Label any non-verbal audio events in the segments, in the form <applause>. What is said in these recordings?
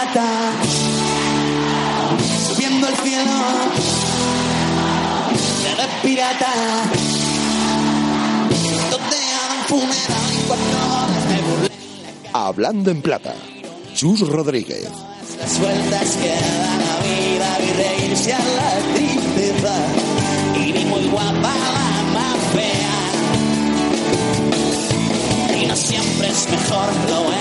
Plata, subiendo al cielo, de pirata, donde funeral y cuatro me burlé. Hablando en plata, Chus Rodríguez. Las vueltas que da la vida y reírse a la tristeza, y ni muy guapa la más fea. Y no siempre es mejor lo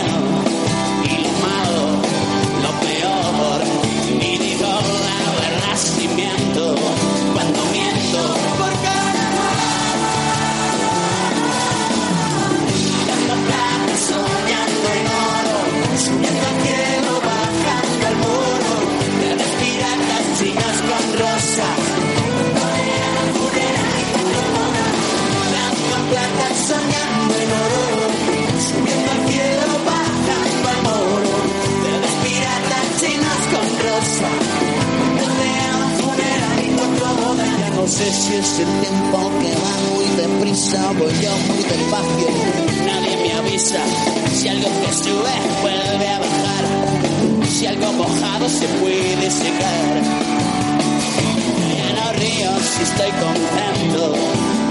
si estoy contento,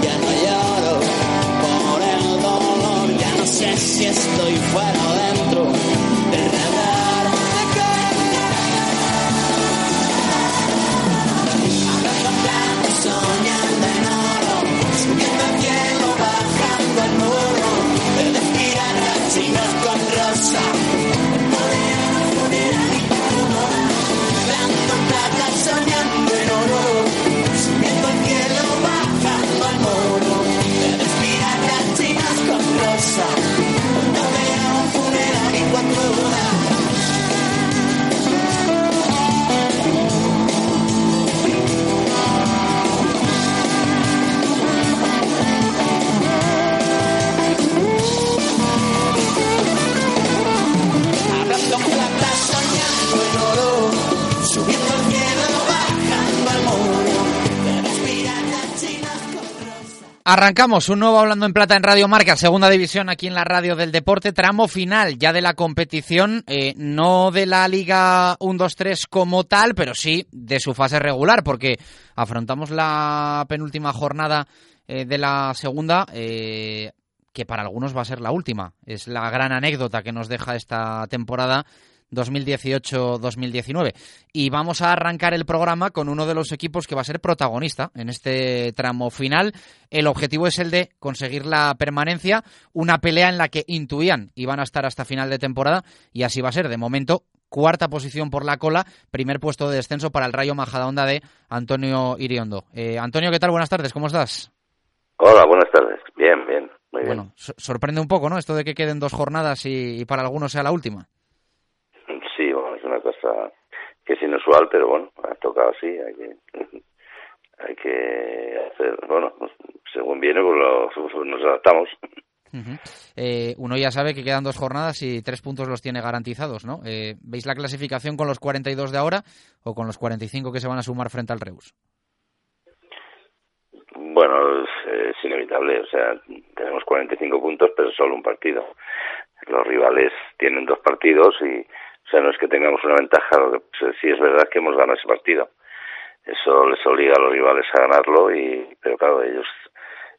ya no lloro por el dolor, ya no sé si estoy fuera o dentro Arrancamos un nuevo Hablando en Plata en Radio Marca, segunda división aquí en la radio del deporte, tramo final ya de la competición, eh, no de la Liga 1-2-3 como tal, pero sí de su fase regular, porque afrontamos la penúltima jornada eh, de la segunda, eh, que para algunos va a ser la última. Es la gran anécdota que nos deja esta temporada 2018-2019. Y vamos a arrancar el programa con uno de los equipos que va a ser protagonista en este tramo final. El objetivo es el de conseguir la permanencia, una pelea en la que intuían iban a estar hasta final de temporada y así va a ser. De momento, cuarta posición por la cola, primer puesto de descenso para el Rayo Majadahonda de Antonio Iriondo. Eh, Antonio, ¿qué tal? Buenas tardes, ¿cómo estás? Hola, buenas tardes. Bien, bien, muy bien. Bueno, so- sorprende un poco, ¿no? Esto de que queden dos jornadas y, y para algunos sea la última. Es una cosa que es inusual, pero bueno, ha tocado así, hay que, <laughs> hay que hacer, bueno, pues, según viene, pues lo- <laughs> nos adaptamos. Eh, uno ya sabe que quedan dos jornadas y tres puntos los tiene garantizados, ¿no? Eh, ¿Veis la clasificación con los 42 de ahora o con los 45 que se van a sumar frente al Reus? Bueno, es, es inevitable, o sea, tenemos 45 puntos, pero solo un partido. Los rivales tienen dos partidos y, o sea, no es que tengamos una ventaja, lo que pues, sí es verdad que hemos ganado ese partido. Eso les obliga a los rivales a ganarlo, y pero claro, ellos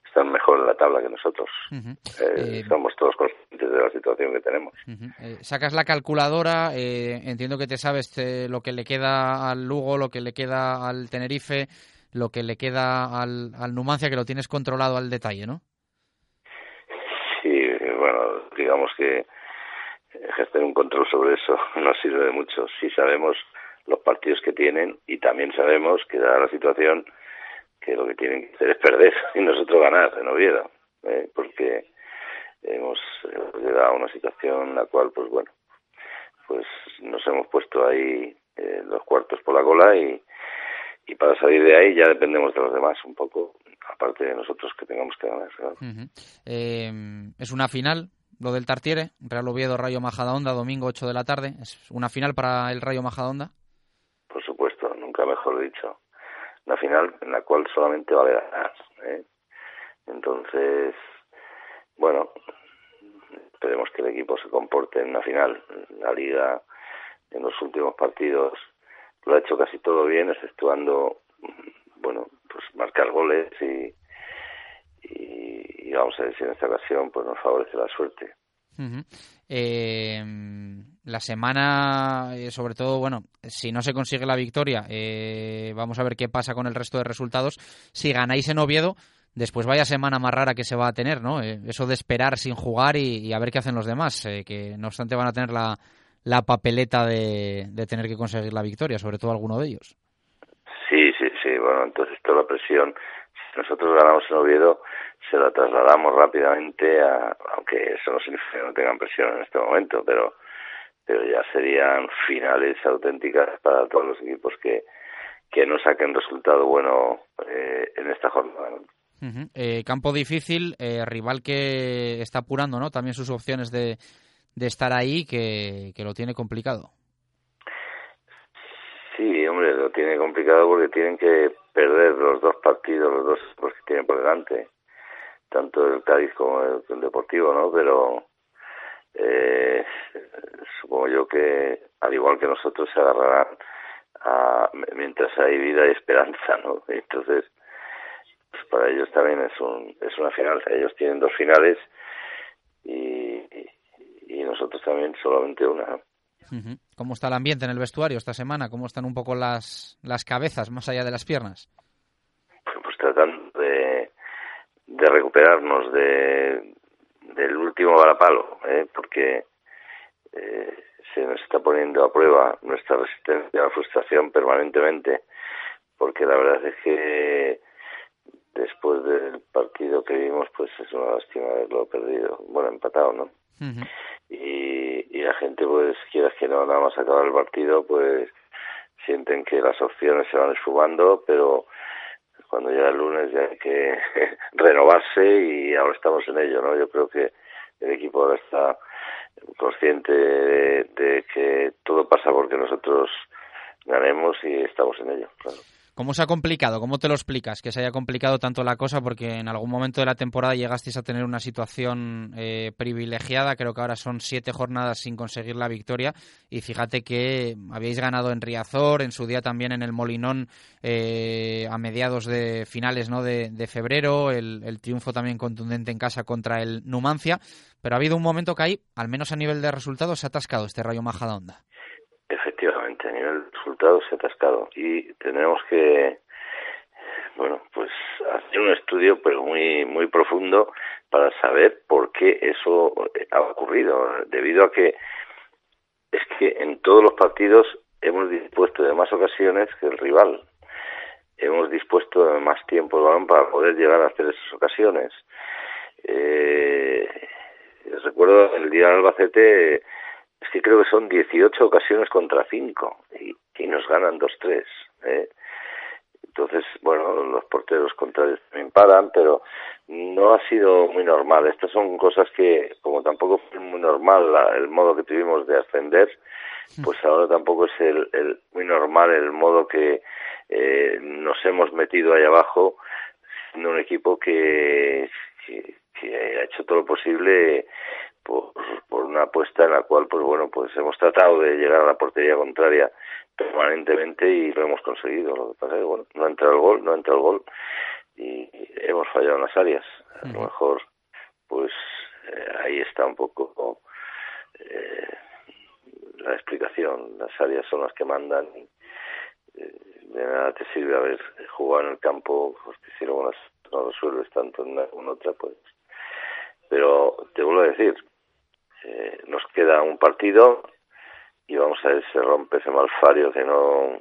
están mejor en la tabla que nosotros. Ujú. Eh, Eh, somos todos conscientes de la situación que tenemos. Eh, sacas la calculadora, eh, entiendo que te sabes lo que le queda al Lugo, lo que le queda al Tenerife, lo que le queda al, al Numancia, que lo tienes controlado al detalle, ¿no? Sí, bueno, digamos que ejercer un control sobre eso <laughs> no sirve de mucho. Sí sabemos los partidos que tienen y también sabemos que dada la situación que lo que tienen que hacer es perder <laughs> y nosotros ganar en Oviedo, ¿eh? porque hemos hemos llegado a una situación en la cual, pues bueno, pues nos hemos puesto ahí eh, los cuartos por la cola y, y para salir de ahí ya dependemos de los demás un poco, aparte de nosotros que tengamos que ganar. Eh, es una final, lo del Tartiere, Real Oviedo, Rayo Majadahonda, domingo 8 de la tarde. ¿Es una final para el Rayo Majadahonda? Por supuesto, nunca mejor dicho. Una final en la cual solamente vale ganar. ¿eh? Entonces, bueno, esperemos que el equipo se comporte en una final. La liga en los últimos partidos lo ha hecho casi todo bien, exceptuando, bueno, pues marcar goles y, y, vamos a ver si en esta ocasión pues nos favorece la suerte. eh, la semana, eh, sobre todo, bueno, si no se consigue la victoria, eh, vamos a ver qué pasa con el resto de resultados. Si ganáis en Oviedo, después vaya semana más rara que se va a tener, ¿no? Eh, eso de esperar sin jugar y, a ver qué hacen los demás, que no obstante van a tener la, la papeleta de, de, tener que conseguir la victoria, sobre todo alguno de ellos. Sí, sí, sí, bueno, entonces toda la presión, si nosotros ganamos en Oviedo, se la trasladamos rápidamente, a, aunque eso no significa que no tengan presión en este momento, pero pero ya serían finales auténticas para todos los equipos que, que no saquen resultado bueno eh, en esta jornada. eh, campo difícil, eh, rival que está apurando ¿no? también sus opciones de, de estar ahí, que, que lo tiene complicado. Hombre, lo tiene complicado porque tienen que perder los dos partidos, los dos los que tienen por delante, tanto el Cádiz como el, el Deportivo, ¿no? Pero eh, supongo yo que al igual que nosotros se agarrarán a, mientras hay vida y esperanza, ¿no? <laughs> Entonces, pues para ellos también es un es una final. Ellos tienen dos finales y, y nosotros también solamente una. ¿Cómo está el ambiente en el vestuario esta semana? ¿Cómo están un poco las, las cabezas más allá de las piernas? Pues tratando de, de recuperarnos de, del último varapalo, ¿eh? porque eh, se nos está poniendo a prueba nuestra resistencia a la frustración permanentemente, porque la verdad es que después del partido que vimos, pues es una lástima haberlo perdido, bueno, empatado, ¿no? Y, y la gente, pues, quieras que no, nada más acabar el partido, pues sienten que las opciones se van esfumando, pero cuando llega el lunes ya hay que <laughs> renovarse y ahora estamos en ello, ¿no? Yo creo que el equipo ahora está consciente de, de que todo pasa porque nosotros ganemos y estamos en ello, claro. ¿Cómo se ha complicado? ¿Cómo te lo explicas? Que se haya complicado tanto la cosa porque en algún momento de la temporada llegasteis a tener una situación eh, privilegiada. Creo que ahora son siete jornadas sin conseguir la victoria. Y fíjate que habíais ganado en Riazor, en su día también en el Molinón eh, a mediados de finales de, febrero. El, el, triunfo también contundente en casa contra el Numancia. Pero ha habido un momento que ahí, al menos a nivel de resultados, se ha atascado este Rayo Majadahonda. Efectivamente, a nivel de resultados se ha atascado y tenemos que, bueno, pues hacer un estudio pero muy muy profundo para saber por qué eso ha ocurrido, debido a que es que en todos los partidos hemos dispuesto de más ocasiones que el rival. Hemos dispuesto de más tiempo para poder llegar a hacer esas ocasiones. Eh, recuerdo el día del Albacete es que creo que son 18 ocasiones contra 5 y, y nos ganan 2-3. ¿eh? Entonces, bueno, los porteros contrarios también paran, pero no ha sido muy normal. Estas son cosas que, como tampoco fue muy normal la, el modo que tuvimos de ascender, pues ahora tampoco es el, el muy normal el modo que eh, nos hemos metido ahí abajo, siendo un equipo que, que, que ha hecho todo lo posible por, por una apuesta en la cual, pues bueno, pues hemos tratado de llegar a la portería contraria permanentemente y lo hemos conseguido. Lo que pasa es que, bueno, no entra el gol, no entra el gol y hemos fallado en las áreas. A lo mejor, pues eh, ahí está un poco eh, la explicación. Las áreas son las que mandan y eh, de nada te sirve haber jugado en el campo, porque si luego no resuelves tanto en una como en otra, pues. Pero te vuelvo a decir, eh, nos queda un partido y vamos a ver si se rompe ese malfario que no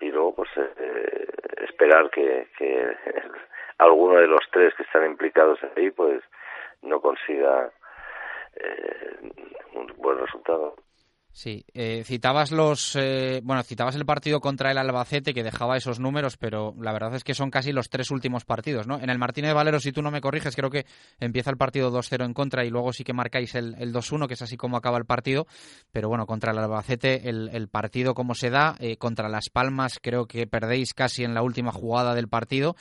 y luego pues eh, esperar que, que <laughs> alguno de los tres que están implicados ahí pues no consiga eh, un buen resultado. Sí, eh, citabas los, eh, bueno, citabas el partido contra el Albacete que dejaba esos números, pero la verdad es que son casi los tres últimos partidos, ¿no? En el Martínez Valero, si tú no me corriges, creo que empieza el partido 2-0 en contra y luego sí que marcáis el, el 2-1, que es así como acaba el partido, pero bueno, contra el Albacete el, partido como se da, eh, contra Las Palmas creo que perdéis casi en la última jugada del partido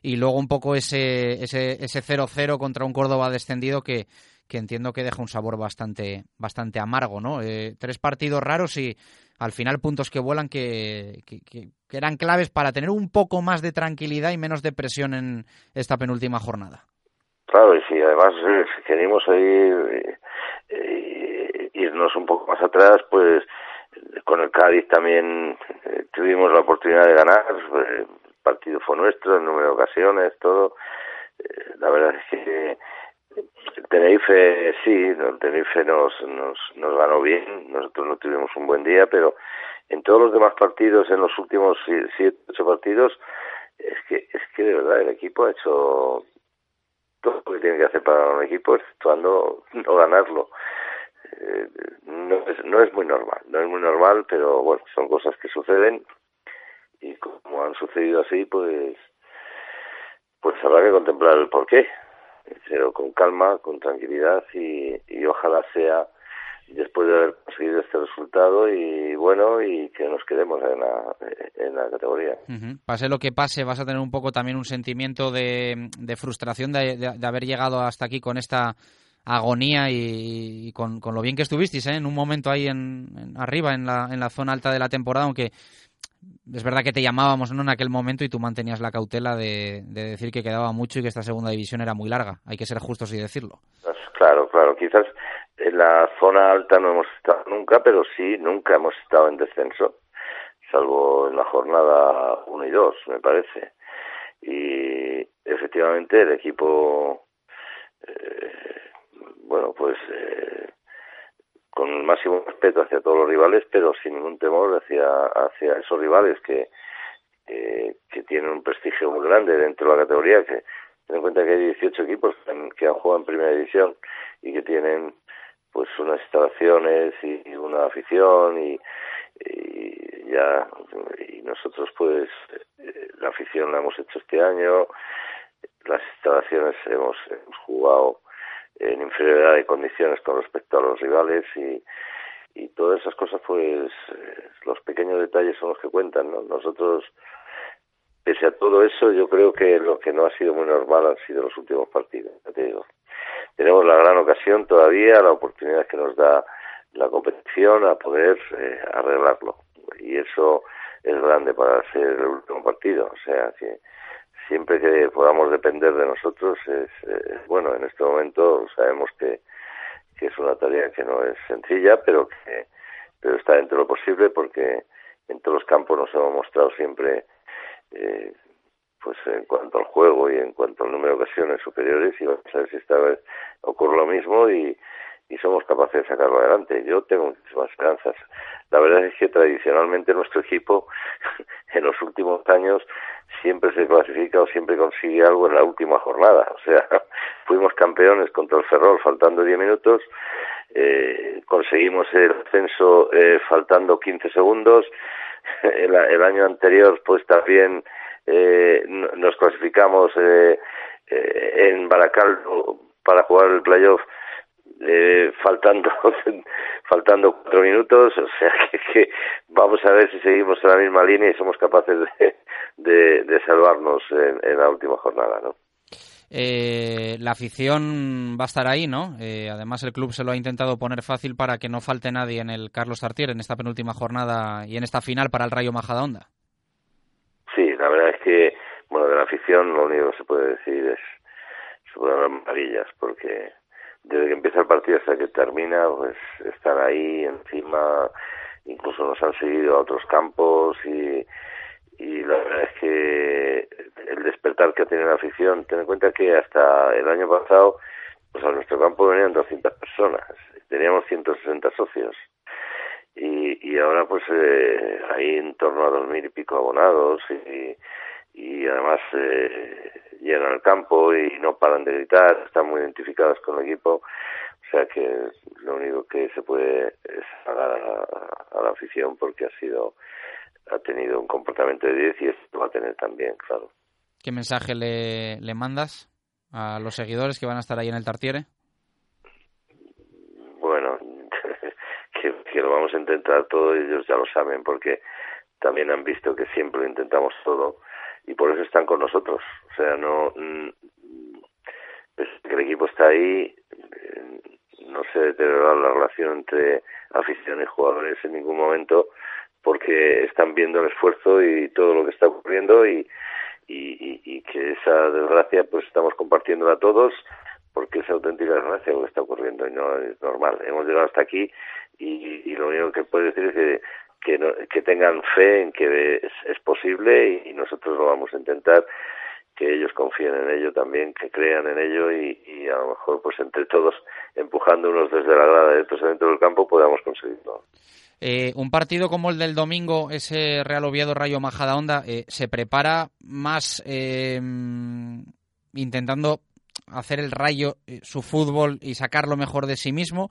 y luego un poco ese ese ese 0-0 contra un Córdoba descendido que que entiendo que deja un sabor bastante, bastante amargo, ¿no? Eh, tres partidos raros y al final puntos que vuelan que, eran claves para tener un poco más de tranquilidad y menos de presión en esta penúltima jornada. Claro, y si además eh, ir, eh, irnos un poco más atrás, pues con el Cádiz también eh, tuvimos la oportunidad de ganar, el partido fue nuestro en número de ocasiones, todo. la verdad es que el Tenerife sí, el Tenerife nos, nos, nos ganó bien, nosotros no tuvimos un buen día, pero en todos los demás partidos, en los últimos siete, ocho partidos, es que, es que de verdad el equipo ha hecho todo lo que tiene que hacer para un equipo, exceptuando no ganarlo. Eh, no, es, no es muy normal, no es muy normal, pero bueno, son cosas que suceden y como han sucedido así, pues pues habrá que contemplar el porqué pero con calma, con tranquilidad y, ojalá sea después de haber conseguido este resultado y bueno y que nos quedemos en la, en la categoría. Pase lo que pase, vas a tener un poco también un sentimiento de, de frustración de, de, haber llegado hasta aquí con esta agonía y, y con, con, lo bien que estuvisteis ¿eh? en un momento ahí en, en, arriba en la, en la zona alta de la temporada, aunque es verdad que te llamábamos ¿no? en aquel momento y tú mantenías la cautela de, de, decir que quedaba mucho y que esta segunda división era muy larga. Hay que ser justos y decirlo. Pues claro, claro. Quizás en la zona alta no hemos estado nunca, pero sí, nunca hemos estado en descenso, salvo en la jornada 1 y 2, me parece. Y efectivamente el equipo, eh, bueno, pues eh, con el máximo respeto hacia todos los rivales, pero sin ningún temor hacia, hacia esos rivales que, eh, que tienen un prestigio muy grande dentro de la categoría, que ten en cuenta que hay 18 equipos que han jugado en primera división y que tienen pues unas instalaciones y una afición y, y ya y nosotros pues la afición la hemos hecho este año las instalaciones hemos jugado en inferioridad de condiciones con respecto a los rivales y, y todas esas cosas pues los pequeños detalles son los que cuentan ¿no? nosotros pese a todo eso yo creo que lo que no ha sido muy normal han sido los últimos partidos te digo tenemos la gran ocasión todavía la oportunidad que nos da la competición a poder eh, arreglarlo y eso es grande para ser el último partido o sea que siempre que podamos depender de nosotros es eh, bueno en este momento sabemos que, que es una tarea que no es sencilla pero que pero está dentro de lo posible porque en todos los campos nos hemos mostrado siempre eh, pues en cuanto al juego y en cuanto al número de ocasiones superiores y vamos a ver si esta vez ocurre lo mismo y, y somos capaces de sacarlo adelante. Yo tengo muchísimas esperanzas. La verdad es que tradicionalmente nuestro equipo <laughs> en los últimos años siempre se clasifica o siempre consigue algo en la última jornada. O sea, <laughs> fuimos campeones contra el Ferrol faltando 10 minutos, eh, conseguimos el ascenso eh, faltando 15 segundos. <laughs> El, el, año anterior, pues también eh, nos clasificamos eh, eh, en Baracaldo para jugar el playoff eh, faltando <laughs> faltando cuatro minutos o sea <laughs> que, que, vamos a ver si seguimos en la misma línea y somos capaces de, de, de salvarnos en, en, la última jornada no eh, la afición va a estar ahí, ¿no? Eh, además, el club se lo ha intentado poner fácil para que no falte nadie en el Carlos Tartier en esta penúltima jornada y en esta final para el Rayo Majadahonda. Sí, la verdad es que, bueno, de la afición lo único que se puede decir es, se pueden hablar maravillas, porque desde que empieza el partido hasta que termina, pues están ahí encima, incluso nos han seguido a otros campos y, y la verdad es que el despertar que ha tenido la afición, ten en cuenta que hasta el año pasado, pues a nuestro campo venían 200 personas, teníamos 160 socios. Y, y ahora pues eh, hay en torno a dos mil y pico abonados y, además eh, llegan al campo y no paran de gritar, están muy identificados con el equipo, o sea que lo único que se puede es pagar a la, afición porque ha sido ha tenido un comportamiento de 10 y esto va a tener también, claro. ¿Qué mensaje le, le mandas a los seguidores que van a estar ahí en el Tartiere? Bueno, <laughs> que, que lo vamos a intentar todo, ellos ya lo saben, porque también han visto que siempre lo intentamos todo y por eso están con nosotros. O sea, no. pues el equipo está ahí, eh, no se deteriora la relación entre afición y jugadores en ningún momento porque están viendo el esfuerzo y todo lo que está ocurriendo y- y que esa desgracia pues estamos compartiéndola todos porque es auténtica desgracia lo que está ocurriendo y no es normal. Hemos llegado hasta aquí y, y lo único que puedo decir es que que, no- que tengan fe en que es, es posible y, nosotros lo vamos a intentar que ellos confíen en ello también, que crean en ello y, a lo mejor pues entre todos empujando unos desde la grada y otros dentro del campo podamos conseguirlo. Eh, un partido como el del domingo, ese Real Oviedo Rayo Majadahonda, eh, se prepara más eh, intentando hacer el Rayo eh, su fútbol y sacar lo mejor de sí mismo,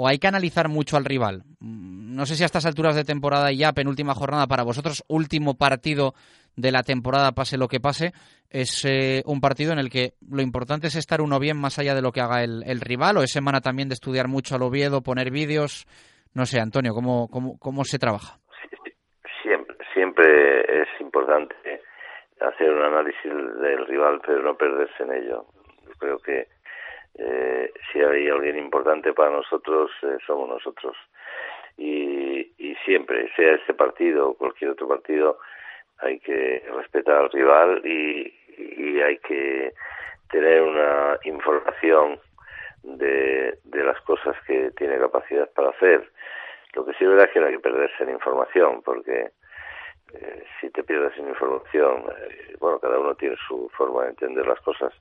o hay que analizar mucho al rival. Mm, No sé si a estas alturas de temporada y ya penúltima jornada para vosotros, último partido de la temporada, pase lo que pase, es eh, un partido en el que lo importante es estar uno bien más allá de lo que haga el, rival, o es semana también de estudiar mucho al Oviedo, poner vídeos. No sé, Antonio, ¿cómo, cómo, cómo se trabaja? Siempre, siempre es importante hacer un análisis del rival, pero no perderse en ello. Yo creo que eh, si hay alguien importante para nosotros, eh, somos nosotros. Y, y siempre, sea este partido o cualquier otro partido, hay que respetar al rival y, y hay que tener una información de, de las cosas que tiene capacidad para hacer. Lo que sí es verdad es que no hay que perderse en información, porque eh, si te pierdes en información, eh, bueno, cada uno tiene su forma de entender las cosas.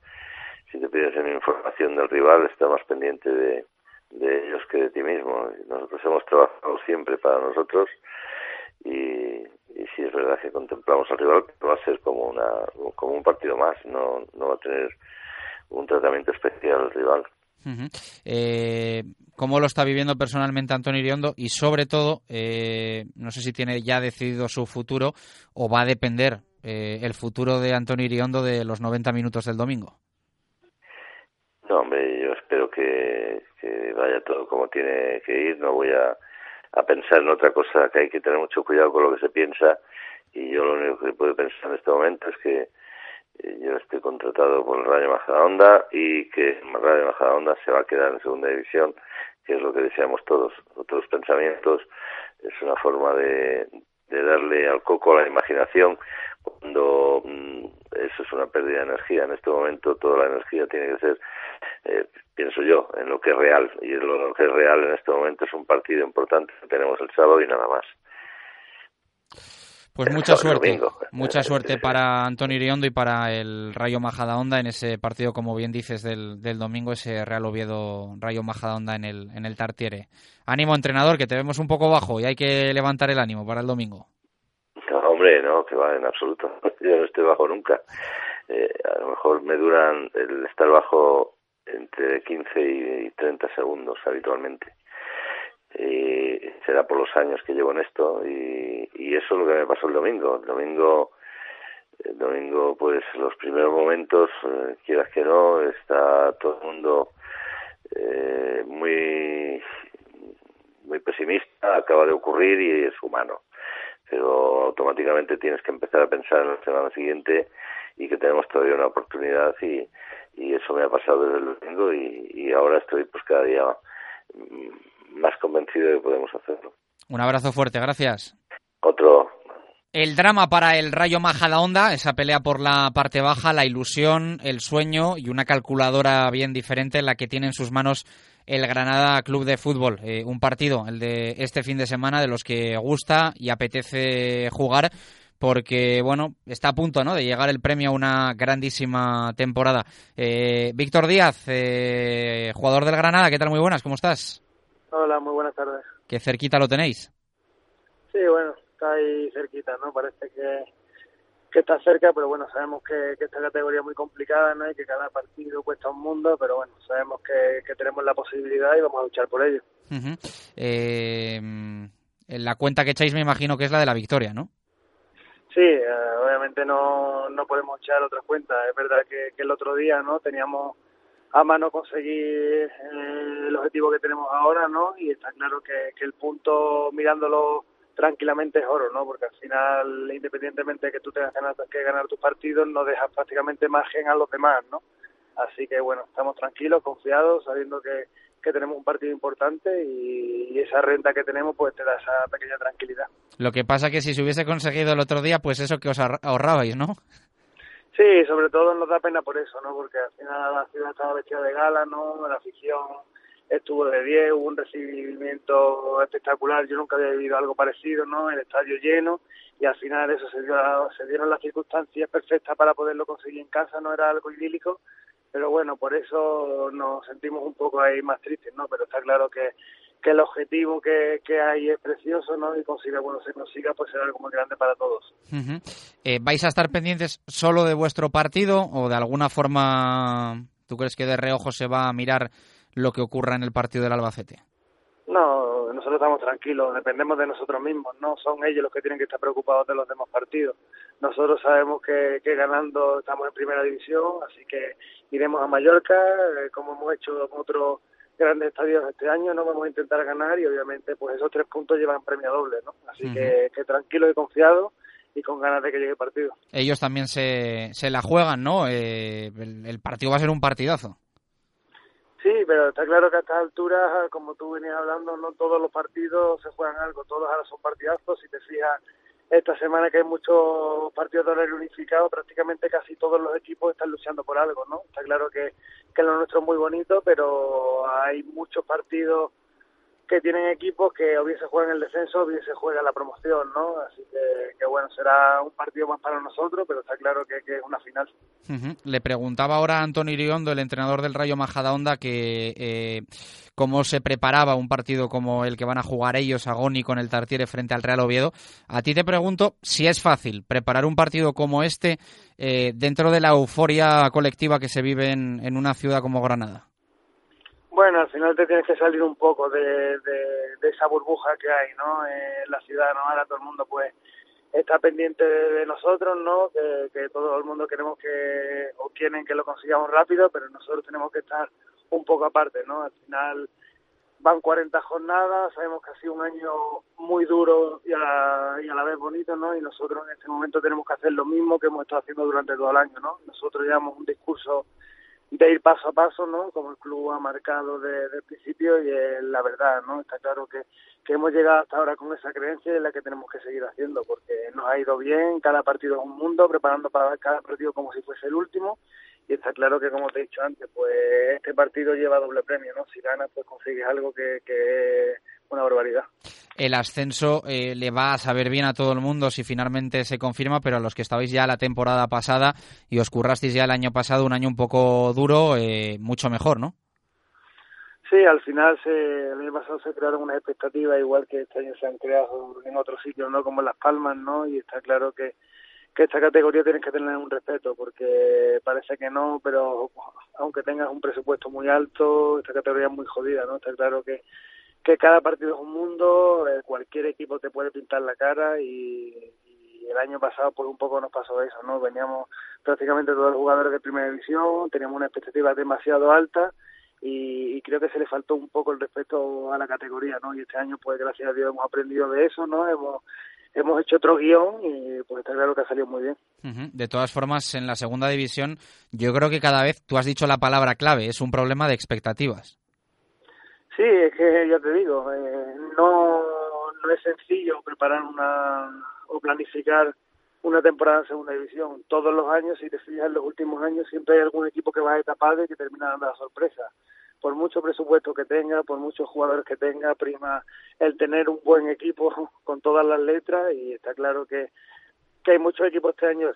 Si te pierdes en información del rival, está más pendiente de, de ellos que de ti mismo. Nosotros hemos trabajado siempre para nosotros y, y sí es verdad que contemplamos al rival, va a ser como, una, como un partido más, no, no va a tener un tratamiento especial el rival. Eh, ¿Cómo lo está viviendo personalmente Antonio Iriondo? Y sobre todo, eh, no sé si tiene ya decidido su futuro o va a depender eh, el futuro de Antonio Iriondo de los 90 minutos del domingo. No, hombre, yo espero que, que vaya todo como tiene que ir. No voy a, a pensar en otra cosa, que hay que tener mucho cuidado con lo que se piensa. Y yo lo único que puedo pensar en este momento es que eh, yo estoy contratado por el Rayo Majadahonda y que el Rayo Majadahonda se va a quedar en segunda división, que es lo que deseamos todos. Otros pensamientos es una forma de, de darle al coco a la imaginación cuando mm, eso es una pérdida de energía. En este momento toda la energía tiene que ser, eh, pienso yo, en lo que es real. Y lo, lo que es real en este momento es un partido importante que tenemos el sábado y nada más. Pues mucha <laughs> suerte, mucha suerte para Antonio Iriondo y para el Rayo Majadahonda en ese partido, como bien dices, del, del domingo, ese Real Oviedo Rayo Majadahonda en el, en el Tartiere. Ánimo, entrenador, que te vemos un poco bajo y hay que levantar el ánimo para el domingo. No, hombre, no, que va, en absoluto. <laughs> Yo no estoy bajo nunca. Eh, a lo mejor me duran el estar bajo entre 15 y 30 segundos habitualmente. Y será por los años que llevo en esto y, eso es lo que me pasó el domingo. El domingo, el domingo pues los primeros momentos, eh, quieras que no, está todo el mundo eh, muy muy pesimista, acaba de ocurrir y es humano pero automáticamente tienes que empezar a pensar en la semana siguiente y que tenemos todavía una oportunidad y, eso me ha pasado desde el domingo y, ahora estoy pues cada día más convencido de que podemos hacerlo. Un abrazo fuerte, gracias. Otro, El drama para el Rayo Majadahonda, esa pelea por la parte baja, la ilusión, el sueño y una calculadora bien diferente en la que tiene en sus manos el Granada Club de Fútbol. Eh, un partido, el de este fin de semana, de los que gusta y apetece jugar porque, bueno, está a punto ¿no? de llegar el premio a una grandísima temporada. Eh, Víctor Díaz, eh, jugador del Granada, ¿qué tal? Muy buenas, ¿cómo estás? Hola, muy buenas tardes. ¿Qué cerquita lo tenéis? Sí, bueno, está ahí cerquita, ¿no? Parece que, que está cerca, pero bueno, sabemos que, que esta categoría es muy complicada, ¿no? Y que cada partido cuesta un mundo, pero bueno, sabemos que, que tenemos la posibilidad y vamos a luchar por ello. Eh, la cuenta que echáis me imagino que es la de la victoria, ¿no? Sí, eh, obviamente no, no podemos echar otra cuenta. Es verdad que, el otro día no teníamos a mano conseguir eh, el objetivo que tenemos ahora, ¿no? Y está claro que, el punto mirándolo tranquilamente es oro, ¿no? Porque al final, independientemente de que tú tengas que ganar tus partidos, no dejas prácticamente margen a los demás, ¿no? Así que bueno, estamos tranquilos, confiados, sabiendo que, que tenemos un partido importante y, y, esa renta que tenemos pues te da esa pequeña tranquilidad. Lo que pasa que si se hubiese conseguido el otro día, pues eso que os ahorrabais, ¿no? Sí, sobre todo nos da pena por eso, ¿no? Porque al final la ciudad estaba vestida de gala, ¿no? La afición estuvo de 10, hubo un recibimiento espectacular, yo nunca había vivido algo parecido, ¿no? El estadio lleno y al final eso se, dio, se dieron las circunstancias perfectas para poderlo conseguir en casa, no era algo idílico, pero bueno, por eso nos sentimos un poco ahí más tristes, ¿no? Pero está claro que, que el objetivo que, que hay es precioso, ¿no? Y consiga, bueno, se consiga, pues será algo muy grande para todos. Eh, ¿Vais a estar pendientes solo de vuestro partido o de alguna forma tú crees que de reojo se va a mirar lo que ocurra en el partido del Albacete? No, nosotros estamos tranquilos, dependemos de nosotros mismos, no son ellos los que tienen que estar preocupados de los demás partidos. Nosotros sabemos que, que ganando estamos en primera división, así que iremos a Mallorca, eh, como hemos hecho con otros grandes estadios este año, no vamos a intentar ganar y obviamente pues esos tres puntos llevan premio doble, ¿no? Así uh -huh. que, que tranquilo y confiado y con ganas de que llegue el partido. Ellos también se, se la juegan, ¿no? Eh, el, el partido va a ser un partidazo. Sí, pero está claro que a estas alturas, como tú venías hablando, no todos los partidos se juegan algo, todos ahora son partidazos. Si te fijas, esta semana que hay muchos partidos de horario unificado, prácticamente casi todos los equipos están luchando por algo, ¿no? Está claro que, que lo nuestro es muy bonito, pero hay muchos partidos que tienen equipos que o bien se juegan el descenso o bien se juega la promoción, ¿no? Así que, que bueno, será un partido más para nosotros, pero está claro que, es una final. Le preguntaba ahora a Antonio Iriondo, el entrenador del Rayo Majadahonda, que eh, cómo se preparaba un partido como el que van a jugar ellos, Agoni, con el Tartiere frente al Real Oviedo. A ti te pregunto si es fácil preparar un partido como este eh, dentro de la euforia colectiva que se vive en una ciudad como Granada. Bueno, al final te tienes que salir un poco de, esa burbuja que hay, ¿no? En la ciudad, ¿no? Ahora todo el mundo, pues, está pendiente de, de nosotros, ¿no? Que, que, todo el mundo queremos que, o quieren que lo consigamos rápido, pero nosotros tenemos que estar un poco aparte, ¿no? Al final van 40 jornadas, sabemos que ha sido un año muy duro y a, la, y a la vez bonito, ¿no? Y nosotros en este momento tenemos que hacer lo mismo que hemos estado haciendo durante todo el año, ¿no? Nosotros llevamos un discurso de ir paso a paso, ¿no? Como el club ha marcado desde el principio y es la verdad, ¿no? Está claro que, que hemos llegado hasta ahora con esa creencia y es la que tenemos que seguir haciendo porque nos ha ido bien, cada partido es un mundo, preparando para cada partido como si fuese el último y está claro que como te he dicho antes, pues este partido lleva doble premio, ¿no? Si ganas pues consigues algo que, que una barbaridad. El ascenso eh, le va a saber bien a todo el mundo si finalmente se confirma, pero a los que estabais ya la temporada pasada y os currasteis ya el año pasado, un año un poco duro, eh, mucho mejor, ¿no? Sí, al final se, el año pasado se crearon unas expectativas igual que este año se han creado en otros sitios, ¿no? Como en Las Palmas, ¿no? Y está claro que que esta categoría tienes que tener un respeto porque parece que no, pero aunque tengas un presupuesto muy alto, esta categoría es muy jodida, ¿no? Está claro que, que cada partido es un mundo, eh, cualquier equipo te puede pintar la cara y, el año pasado pues un poco nos pasó eso, ¿no? Veníamos prácticamente todos los jugadores de primera división, teníamos una expectativa demasiado alta y, creo que se le faltó un poco el respeto a la categoría, ¿no? Y este año pues gracias a Dios hemos aprendido de eso, ¿no? Hemos hemos hecho otro guion y pues está claro que ha salido muy bien. Uh. De todas formas, en la segunda división, yo creo que cada vez, tú has dicho la palabra clave, es un problema de expectativas. Sí, es que ya te digo, eh, no, no es sencillo preparar una o planificar una temporada en segunda división. Todos los años, si te fijas en los últimos años, siempre hay algún equipo que va a etapar y que termina dando la sorpresa por mucho presupuesto que tenga, por muchos jugadores que tenga, prima el tener un buen equipo <laughs> con todas las letras y está claro que, que hay muchos equipos este año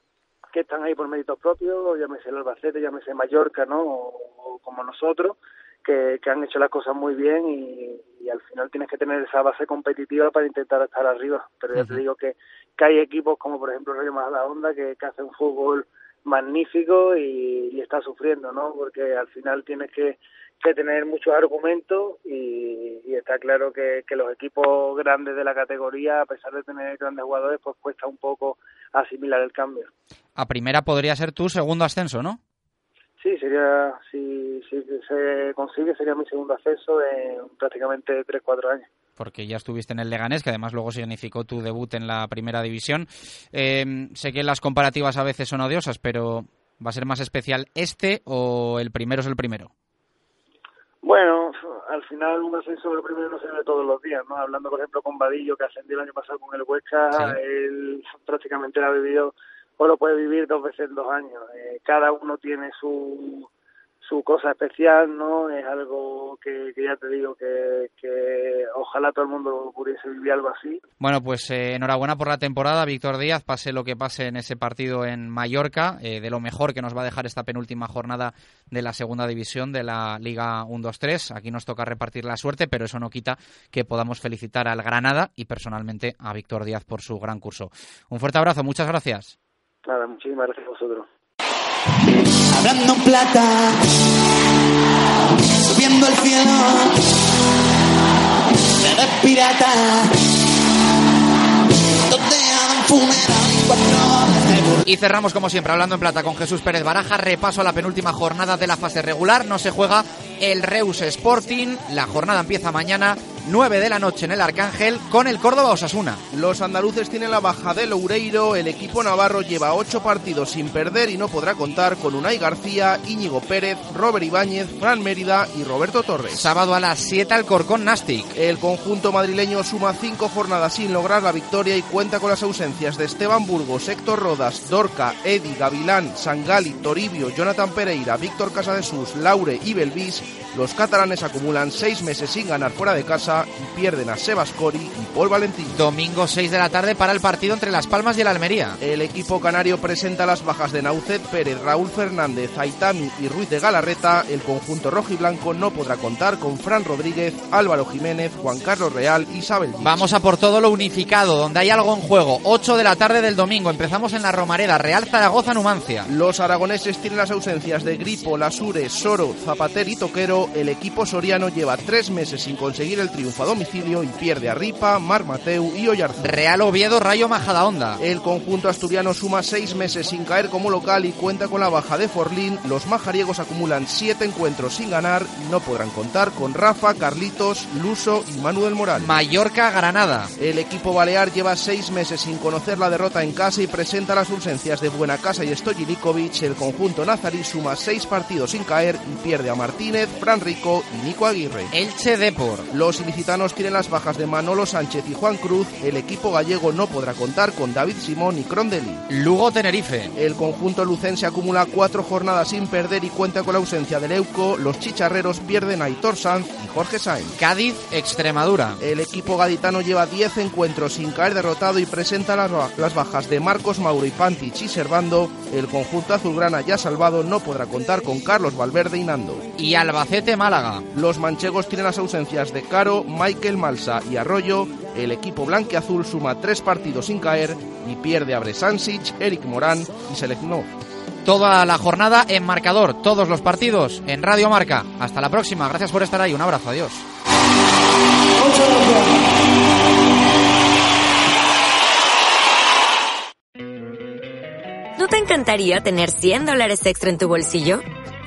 que están ahí por méritos propios, llámese el Albacete, llámese Mallorca, ¿no? O, o como nosotros, que, que, han hecho las cosas muy bien y, y, al final tienes que tener esa base competitiva para intentar estar arriba. Pero ya uh -huh. te digo que, que hay equipos como por ejemplo Rayo Majadahonda que, que hacen fútbol magnífico y, y está sufriendo, ¿no? Porque al final tienes que que tener muchos argumentos y, y está claro que, que, los equipos grandes de la categoría, a pesar de tener grandes jugadores, pues cuesta un poco asimilar el cambio. A primera podría ser tu segundo ascenso, ¿no? Sí, sería, si, si se consigue, sería mi segundo ascenso en prácticamente 3-4 años porque ya estuviste en el Leganés, que además luego significó tu debut en la primera división. Eh, sé que las comparativas a veces son odiosas, pero ¿va a ser más especial este o el primero es el primero? Bueno, al final un ascenso del primero no se ve todos los días, ¿no? Hablando, por ejemplo, con Vadillo, que ascendió el año pasado con el Huesca, él prácticamente lo ha vivido o lo puede vivir dos veces en dos años. Eh, cada uno tiene su su cosa especial, ¿no? Es algo que, que ya te digo que, que, ojalá todo el mundo pudiese vivir algo así. Bueno, pues eh, enhorabuena por la temporada, Víctor Díaz, pase lo que pase en ese partido en Mallorca, eh, de lo mejor que nos va a dejar esta penúltima jornada de la segunda división de la Liga 1-2-3. Aquí nos toca repartir la suerte, pero eso no quita que podamos felicitar al Granada y personalmente a Víctor Díaz por su gran curso. Un fuerte abrazo, muchas gracias. Nada, muchísimas gracias a vosotros. Hablando en plata, subiendo al cielo, eres pirata, donde hagan funeral y cuatro Y cerramos como siempre hablando en plata con Jesús Pérez Baraja. Repaso a la penúltima jornada de la fase regular. No se juega el Reus Sporting. La jornada empieza mañana 9 de la noche en el Arcángel con el Córdoba Osasuna. Los andaluces tienen la baja de Loureiro, el equipo navarro lleva 8 partidos sin perder y no podrá contar con Unai García, Íñigo Pérez, Robert Ibáñez, Fran Mérida y Roberto Torres. Sábado a las 7 al Corcón Nastic. El conjunto madrileño suma 5 jornadas sin lograr la victoria y cuenta con las ausencias de Esteban Burgos, Héctor Rodas, Dorca, Edi, Gavilán, Sangali, Toribio, Jonathan Pereira, Víctor Casadesús, Laure y Belvis. Los catalanes acumulan 6 meses sin ganar fuera de casa y pierden a Sebas Cori y Paul Valentín. Domingo 6 de la tarde para el partido entre Las Palmas y el Almería. El equipo canario presenta las bajas de Naucet Pérez, Raúl Fernández, Aitami y Ruiz de Galarreta. El conjunto rojo y blanco no podrá contar con Fran Rodríguez, Álvaro Jiménez, Juan Carlos Real y Isabel. Vamos a por todo lo unificado, donde hay algo en juego. 8 de la tarde del domingo. Empezamos en la Romareda, Real Zaragoza, Numancia. Los aragoneses tienen las ausencias de Gripo, Lasure, Soro, Zapater y Toquero. El equipo soriano lleva tres meses sin conseguir el triunfo a domicilio y pierde a Ripa, Mar Mateu y Oyarzún. Real Oviedo, Rayo Majadahonda. El conjunto asturiano suma seis meses sin caer como local y cuenta con la baja de Forlín. Los majariegos acumulan siete encuentros sin ganar y no podrán contar con Rafa, Carlitos, Luso y Manuel Moral. Mallorca, Granada. El equipo balear lleva seis meses sin conocer la derrota en casa y presenta las ausencias de Buenacasa y Stojilikovic. El conjunto nazarí suma seis partidos sin caer y pierde a Martínez, Fran Rico y Nico Aguirre. Elche Depor. Los ilicitanos tienen las bajas de Manolo Sánchez y Juan Cruz. El equipo gallego no podrá contar con David Simón y Crondeli. Lugo Tenerife. El conjunto lucense acumula cuatro jornadas sin perder y cuenta con la ausencia del Euco. Los chicharreros pierden a Hitor Sanz y Jorge Sainz. Cádiz, Extremadura. El equipo gaditano lleva 10 encuentros sin caer derrotado y presenta las bajas de Marcos Mauro y Pantich y Servando. El conjunto azulgrana ya salvado no podrá contar con Carlos Valverde y Nando. Y Albacete, Málaga. Los manchegos tienen las ausencias de Caro, Michael Malsa y Arroyo. El equipo blanqueazul suma tres partidos sin caer y pierde a Bresansic, Eric Morán y Seleznov. Toda la jornada en marcador, todos los partidos en Radio Marca. Hasta la próxima, gracias por estar ahí, un abrazo, adiós. ¿No te encantaría tener 100 dólares extra en tu bolsillo?